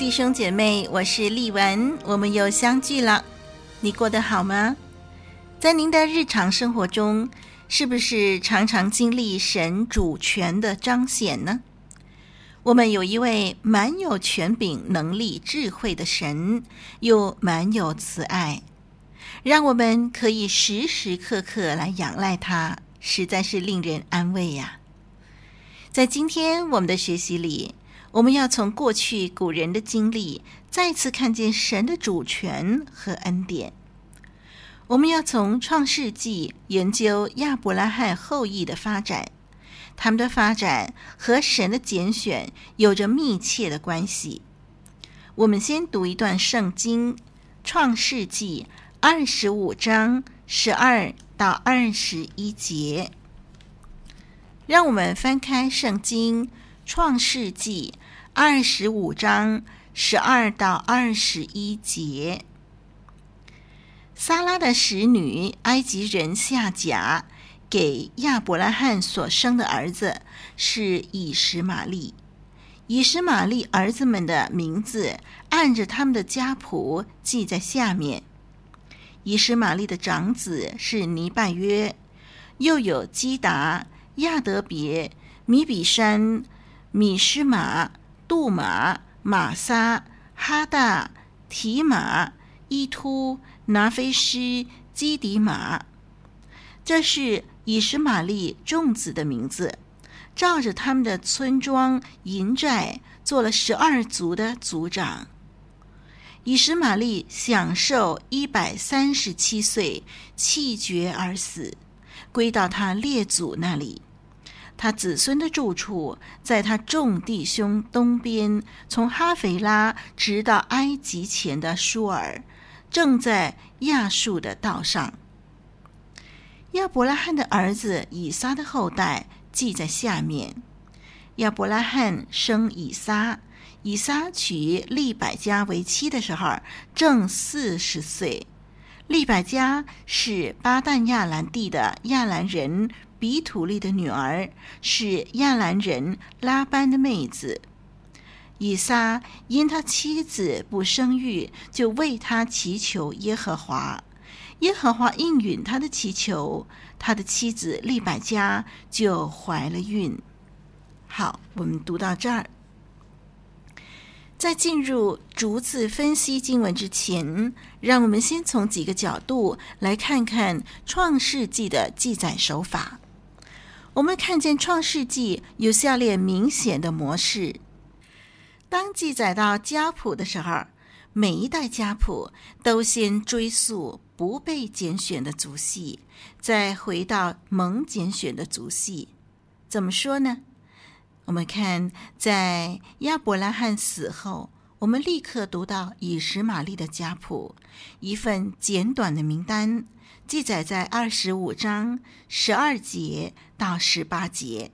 弟兄姐妹，我是丽文，我们又相聚了。你过得好吗？在您的日常生活中，是不是常常经历神主权的彰显呢？我们有一位满有权柄、能力、智慧的神，又满有慈爱，让我们可以时时刻刻来仰赖他，实在是令人安慰呀。在今天我们的学习里，我们要从过去古人的经历，再次看见神的主权和恩典。我们要从创世纪研究亚伯拉罕后裔的发展，他们的发展和神的拣选有着密切的关系。我们先读一段圣经，《创世纪》二十五章十二到二十一节。让我们翻开圣经，《创世纪》。二十五章十二到二十一节，撒拉的使女埃及人夏甲给亚伯拉罕所生的儿子是以实玛利。以实玛利儿子们的名字按着他们的家谱记在下面。以实玛利的长子是尼拜约，又有基达、亚德别、米比山、米施玛。杜玛、玛撒、哈大、提玛、伊突、拿非施、基底玛，这是以实玛利众子的名字，照着他们的村庄营寨做了十二族的族长。以实玛利享寿一百三十七岁，气绝而死，归到他列祖那里。他子孙的住处，在他众弟兄东边，从哈斐拉直到埃及前的舒尔，正在亚述的道上。亚伯拉罕的儿子以撒的后代记在下面。亚伯拉罕生以撒，以撒娶利百加为妻的时候，正四十岁。利百加是巴旦亚兰地的亚兰人。比土利的女儿是亚兰人拉班的妹子。以撒因他妻子不生育，就为他祈求耶和华。耶和华应允他的祈求，他的妻子利百加就怀了孕。好，我们读到这儿。在进入逐字分析经文之前，让我们先从几个角度来看看创世纪的记载手法。我们看见《创世纪》有下列明显的模式：当记载到家谱的时候，每一代家谱都先追溯不被拣选的族系，再回到蒙拣选的族系。怎么说呢？我们看，在亚伯拉罕死后，我们立刻读到以实玛利的家谱，一份简短的名单。记载在二十五章十二节到十八节。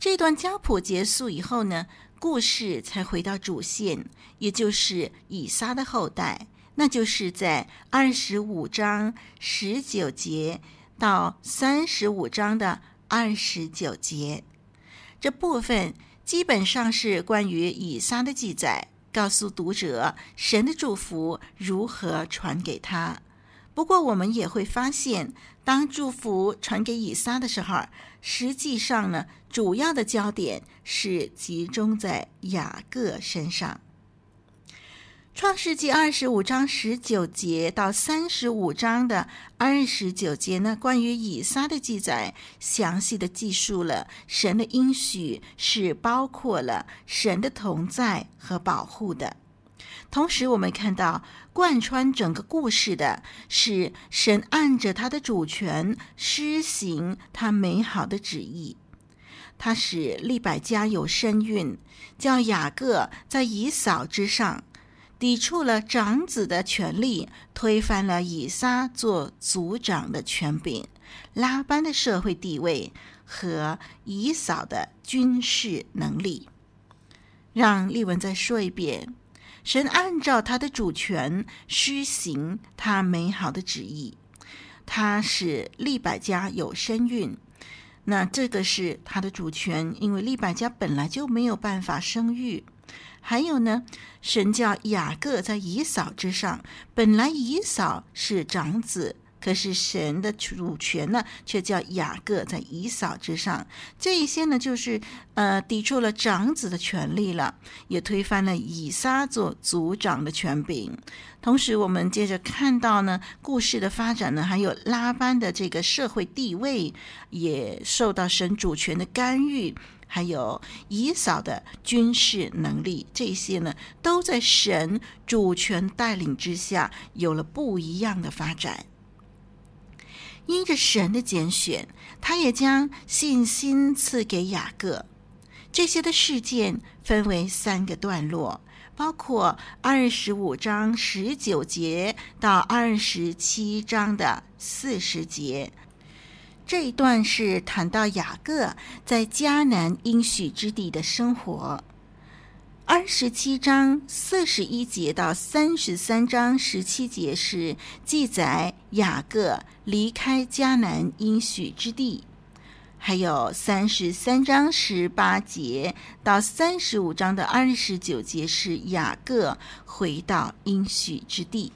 这段家谱结束以后呢，故事才回到主线，也就是以撒的后代，那就是在二十五章十九节到三十五章的二十九节。这部分基本上是关于以撒的记载，告诉读者神的祝福如何传给他。不过，我们也会发现，当祝福传给以撒的时候，实际上呢，主要的焦点是集中在雅各身上。创世纪二十五章十九节到三十五章的二十九节呢，关于以撒的记载，详细的记述了神的应许是包括了神的同在和保护的。同时，我们看到贯穿整个故事的是神按着他的主权施行他美好的旨意。他使利百加有身孕，叫雅各在以扫之上，抵触了长子的权利，推翻了以撒做族长的权柄，拉班的社会地位和以扫的军事能力。让丽文再说一遍：神按照他的主权施行他美好的旨意，他使利百加有身孕。那这个是他的主权，因为利百加本来就没有办法生育。还有呢，神叫雅各在以扫之上，本来以扫是长子。可是神的主权呢，却叫雅各在以扫之上。这一些呢，就是呃抵触了长子的权利了，也推翻了以撒做族长的权柄。同时，我们接着看到呢，故事的发展呢，还有拉班的这个社会地位也受到神主权的干预，还有以扫的军事能力，这些呢，都在神主权带领之下有了不一样的发展。因着神的拣选，他也将信心赐给雅各。这些的事件分为三个段落，包括二十五章十九节到二十七章的四十节。这一段是谈到雅各在迦南应许之地的生活。二十七章四十一节到三十三章十七节是记载雅各离开迦南应许之地，还有三十三章十八节到三十五章的二十九节是雅各回到应许之地。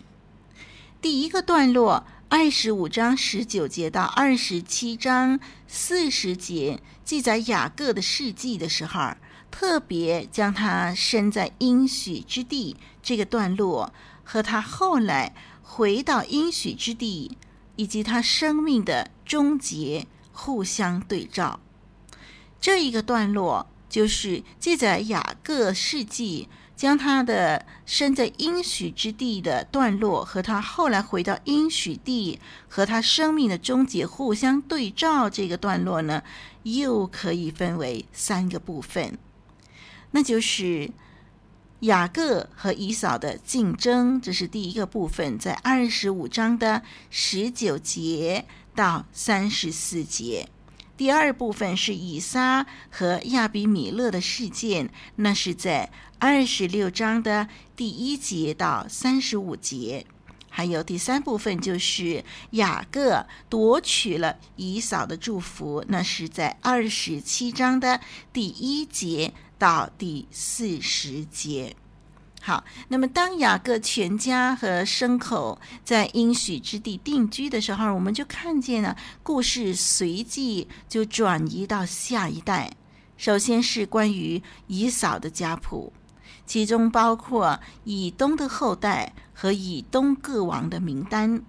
第一个段落，二十五章十九节到二十七章四十节，记载雅各的事迹的时候。特别将他身在应许之地这个段落和他后来回到应许之地以及他生命的终结互相对照。这一个段落就是记载雅各事迹，将他的身在应许之地的段落和他后来回到应许地和他生命的终结互相对照。这个段落呢，又可以分为三个部分。那就是雅各和以扫的竞争，这是第一个部分，在二十五章的十九节到三十四节。第二部分是以撒和亚比米勒的事件，那是在二十六章的第一节到三十五节。还有第三部分就是雅各夺取了以嫂的祝福，那是在二十七章的第一节。到第四十节，好，那么当雅各全家和牲口在应许之地定居的时候，我们就看见了故事随即就转移到下一代。首先是关于以嫂的家谱，其中包括以东的后代和以东各王的名单，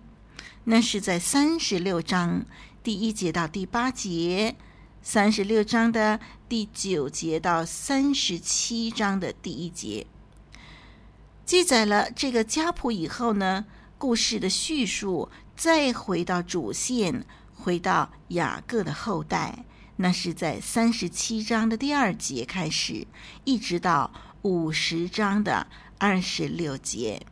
那是在三十六章第一节到第八节。三十六章的第九节到三十七章的第一节，记载了这个家谱以后呢，故事的叙述再回到主线，回到雅各的后代，那是在三十七章的第二节开始，一直到五十章的二十六节。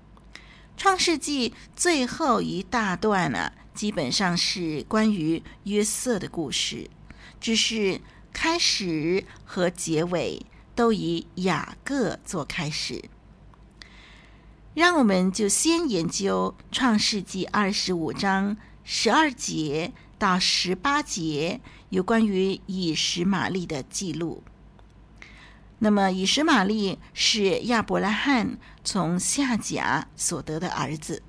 创世纪最后一大段呢、基本上是关于约瑟的故事。只是开始和结尾都以雅各做开始，让我们就先研究《创世纪》二十五章十二节到十八节有关于以实玛利的记录。那么，以实玛利是亚伯拉罕从夏甲所得的儿子。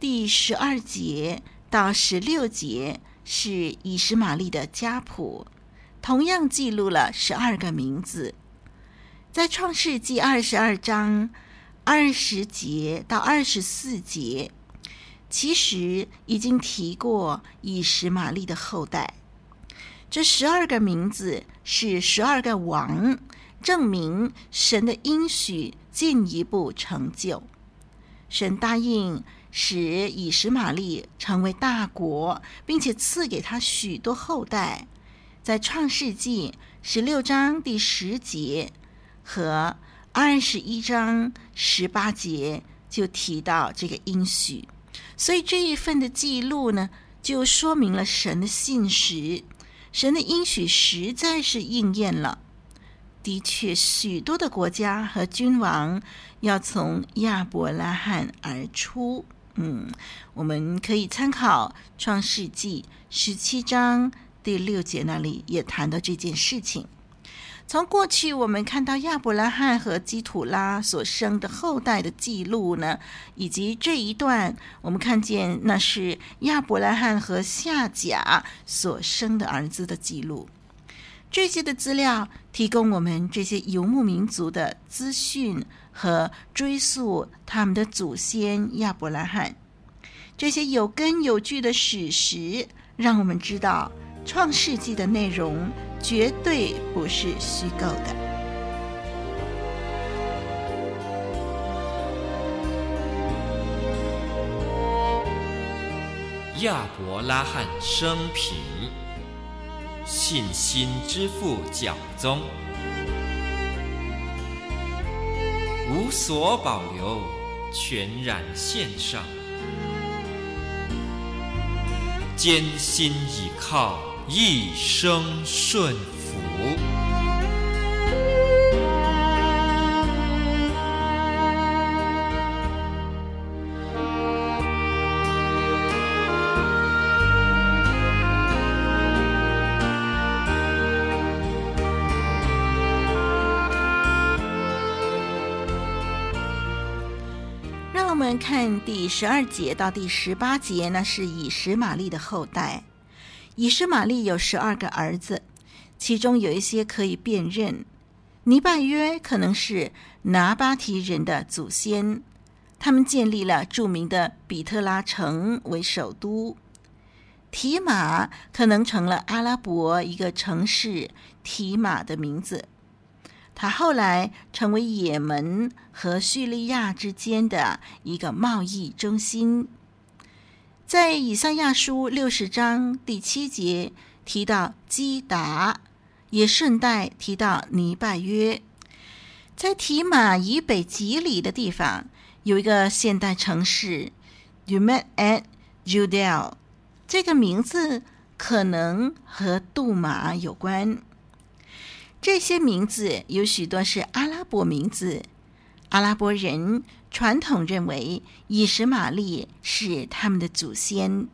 第十二节到十六节。是以实玛利的家谱，同样记录了十二个名字。在创世纪二十二章二十节到二十四节，其实已经提过以实玛利的后代。这十二个名字是十二个王，证明神的应许进一步成就。神答应。使以实玛利成为大国，并且赐给他许多后代。在创世纪十六章第十节和二十一章十八节就提到这个应许，所以这一份的记录呢，就说明了神的信实，神的应许实在是应验了。的确，许多的国家和君王要从亚伯拉罕而出。嗯，我们可以参考《创世纪》十七章第六节，那里也谈到这件事情。从过去我们看到亚伯拉罕和基土拉所生的后代的记录呢，以及这一段我们看见那是亚伯拉罕和夏甲所生的儿子的记录。这些的资料提供我们这些游牧民族的资讯和追溯他们的祖先亚伯拉罕。这些有根有据的史实，让我们知道《创世纪》的内容绝对不是虚构的。亚伯拉罕生平。信心之父讲宗，无所保留，全然献上，艰辛倚靠，一生顺服。十二节到第十八节，那是以实玛利的后代。以实玛利有十二个儿子，其中有一些可以辨认。尼拜约可能是拿巴提人的祖先，他们建立了著名的比特拉城为首都。提马可能成了阿拉伯一个城市提马的名字。他后来成为也门和叙利亚之间的一个贸易中心。在以赛亚书六十章第七节提到基达，也顺带提到尼拜约。在提马以北几里的地方，有一个现代城市 Dumet et Judea，这个名字可能和杜马有关。这些名字有许多是阿拉伯名字，阿拉伯人传统认为以实玛利是他们的祖先。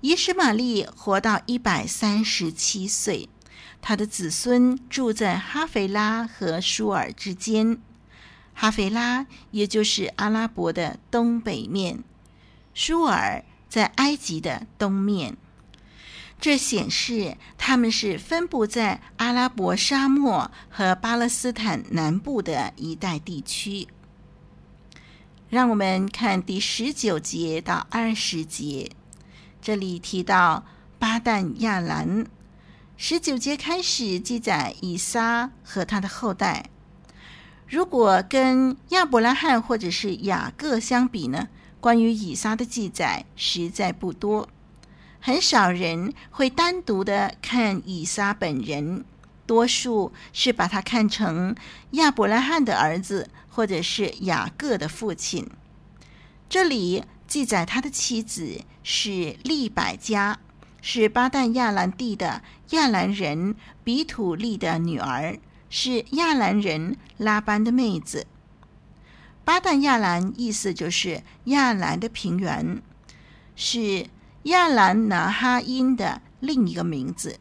以实玛利活到一百三十七岁，他的子孙住在哈菲拉和舒尔之间。哈菲拉也就是阿拉伯的东北面，舒尔在埃及的东面。这显示他们是分布在阿拉伯沙漠和巴勒斯坦南部的一带地区。让我们看第十九节到二十节，这里提到巴旦亚兰。十九节开始记载以撒和他的后代。如果跟亚伯拉罕或者是雅各相比呢，关于以撒的记载实在不多。很少人会单独的看以撒本人，多数是把他看成亚伯拉罕的儿子，或者是雅各的父亲。这里记载他的妻子是利百加，是巴旦亚兰地的亚兰人比土利的女儿，是亚兰人拉班的妹子。巴旦亚兰意思就是亚兰的平原，是。亚兰拿哈因的另一个名字，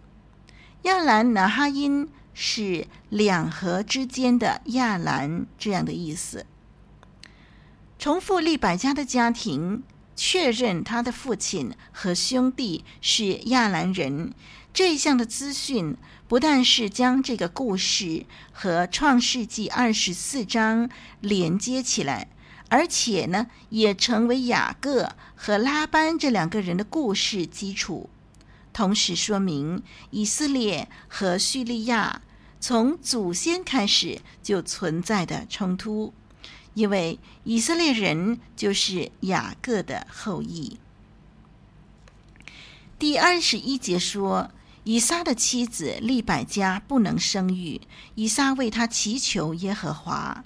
亚兰拿哈因是两河之间的亚兰这样的意思。重复利百家的家庭，确认他的父亲和兄弟是亚兰人，这一项的资讯不但是将这个故事和创世纪二十四章连接起来。而且呢，也成为雅各和拉班这两个人的故事基础，同时说明以色列和叙利亚从祖先开始就存在的冲突，因为以色列人就是雅各的后裔。第二十一节说，以撒的妻子利百加不能生育，以撒为他祈求耶和华，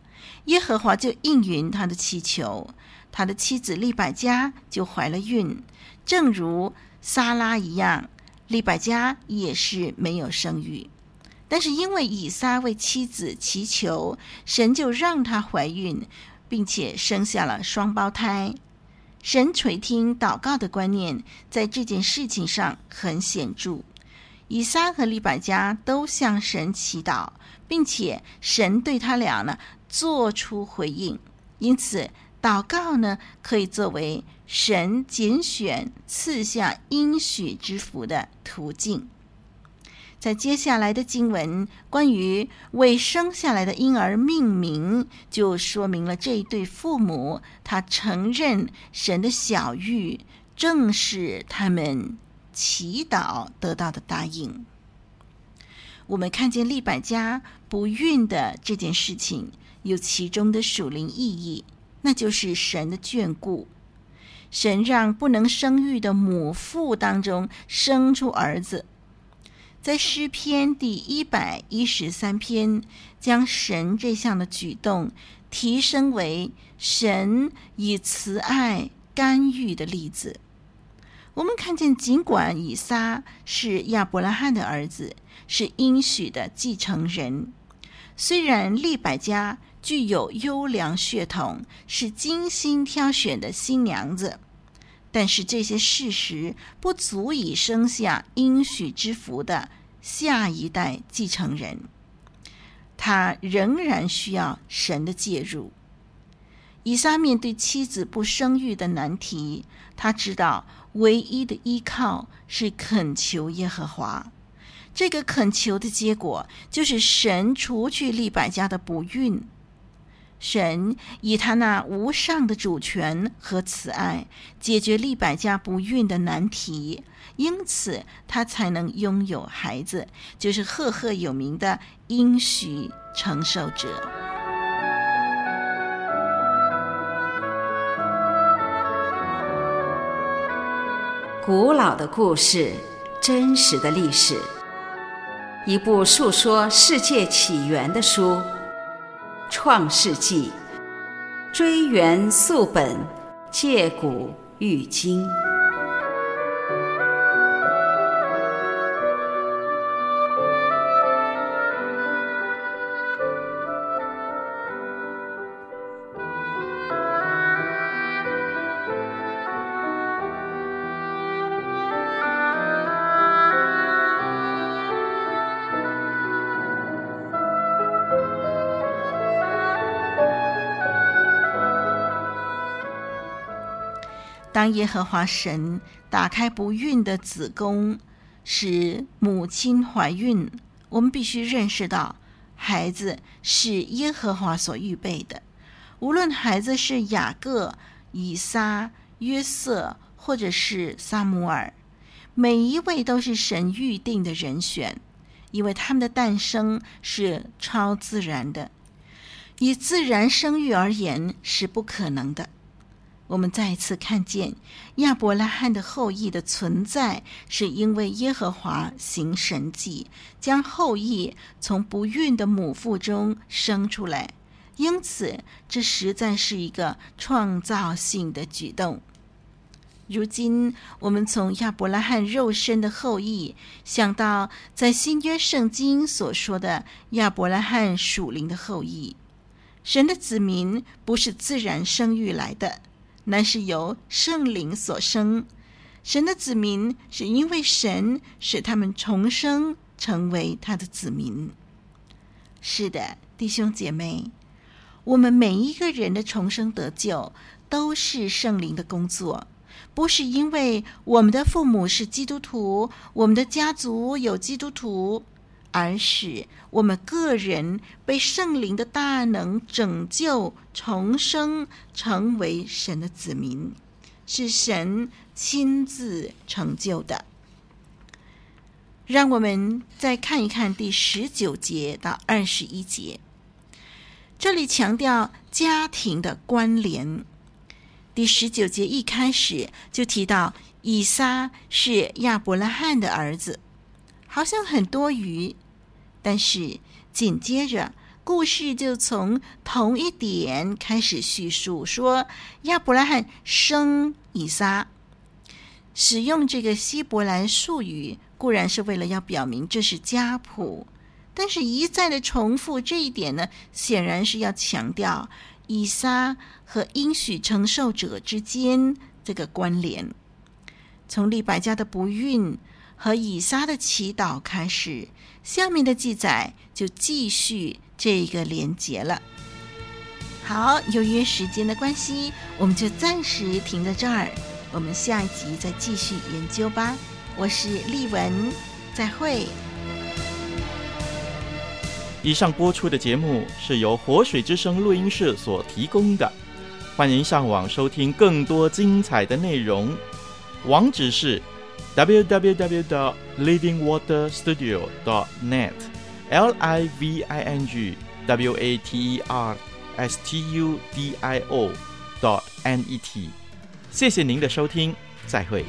耶和华就应允他的祈求，他的妻子利百加就怀了孕，正如撒拉一样，利百加也是没有生育。但是因为以撒为妻子祈求，神就让她怀孕，并且生下了双胞胎。神垂听祷告的观念，在这件事情上很显著。以撒和利百加都向神祈祷，并且神对他俩呢做出回应。因此，祷告呢可以作为神拣选赐下应许之福的途径。在接下来的经文，关于为生下来的婴儿命名，就说明了这一对父母他承认神的小玉，正是他们。祈祷得到的答应，我们看见利百加不孕的这件事情，有其中的属灵意义，那就是神的眷顾。神让不能生育的母腹当中生出儿子，在诗篇第一百一十三篇，将神这项的举动提升为神以慈爱干预的例子。我们看见，尽管以撒是亚伯拉罕的儿子，是应许的继承人；虽然利百加具有优良血统，是精心挑选的新娘子，但是这些事实不足以生下应许之福的下一代继承人。他仍然需要神的介入。以撒面对妻子不生育的难题，他知道。唯一的依靠是恳求耶和华，这个恳求的结果就是神除去利百加的不孕。神以他那无上的主权和慈爱解决利百家不孕的难题，因此他才能拥有孩子，就是赫赫有名的应许承受者。古老的故事，真实的历史，一部述说世界起源的书，《创世纪》，追源溯本，借古喻今。当耶和华神打开不孕的子宫，使母亲怀孕，我们必须认识到，孩子是耶和华所预备的。无论孩子是雅各、以撒、约瑟，或者是撒母耳，每一位都是神预定的人选，因为他们的诞生是超自然的，以自然生育而言是不可能的。我们再一次看见亚伯拉罕的后裔的存在，是因为耶和华行神迹，将后裔从不孕的母腹中生出来。因此，这实在是一个创造性的举动。如今，我们从亚伯拉罕肉身的后裔，想到在新约圣经所说的亚伯拉罕属灵的后裔，神的子民不是自然生育来的。乃是由圣灵所生，神的子民是因为神使他们重生，成为他的子民。是的，弟兄姐妹，我们每一个人的重生得救都是圣灵的工作，不是因为我们的父母是基督徒，我们的家族有基督徒。而使我们个人被圣灵的大能拯救、重生，成为神的子民，是神亲自成就的。让我们再看一看第十九节到二十一节，这里强调家庭的关联。第十九节一开始就提到以撒是亚伯拉罕的儿子。好像很多余。但是紧接着，故事就从同一点开始叙述，说亚伯拉罕生以撒，使用这个希伯来术语，固然是为了要表明这是家谱。但是，一再的重复这一点呢，显然是要强调以撒和应许承受者之间这个关联。从利百加的不孕和以撒的祈祷开始，下面的记载就继续这个连结了。好，由于时间的关系，我们就暂时停在这儿，我们下一集再继续研究吧。我是丽文，再会。以上播出的节目是由活水之声录音室所提供的，欢迎上网收听更多精彩的内容，网址是 www.livingwaterstudio.net，l i v i n g w a t e r s t u d i o.net。谢谢您的收听，再会。